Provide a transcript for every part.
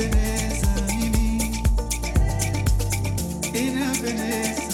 happiness, I mean, in happiness.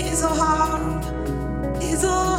It's so hard, it's so hard.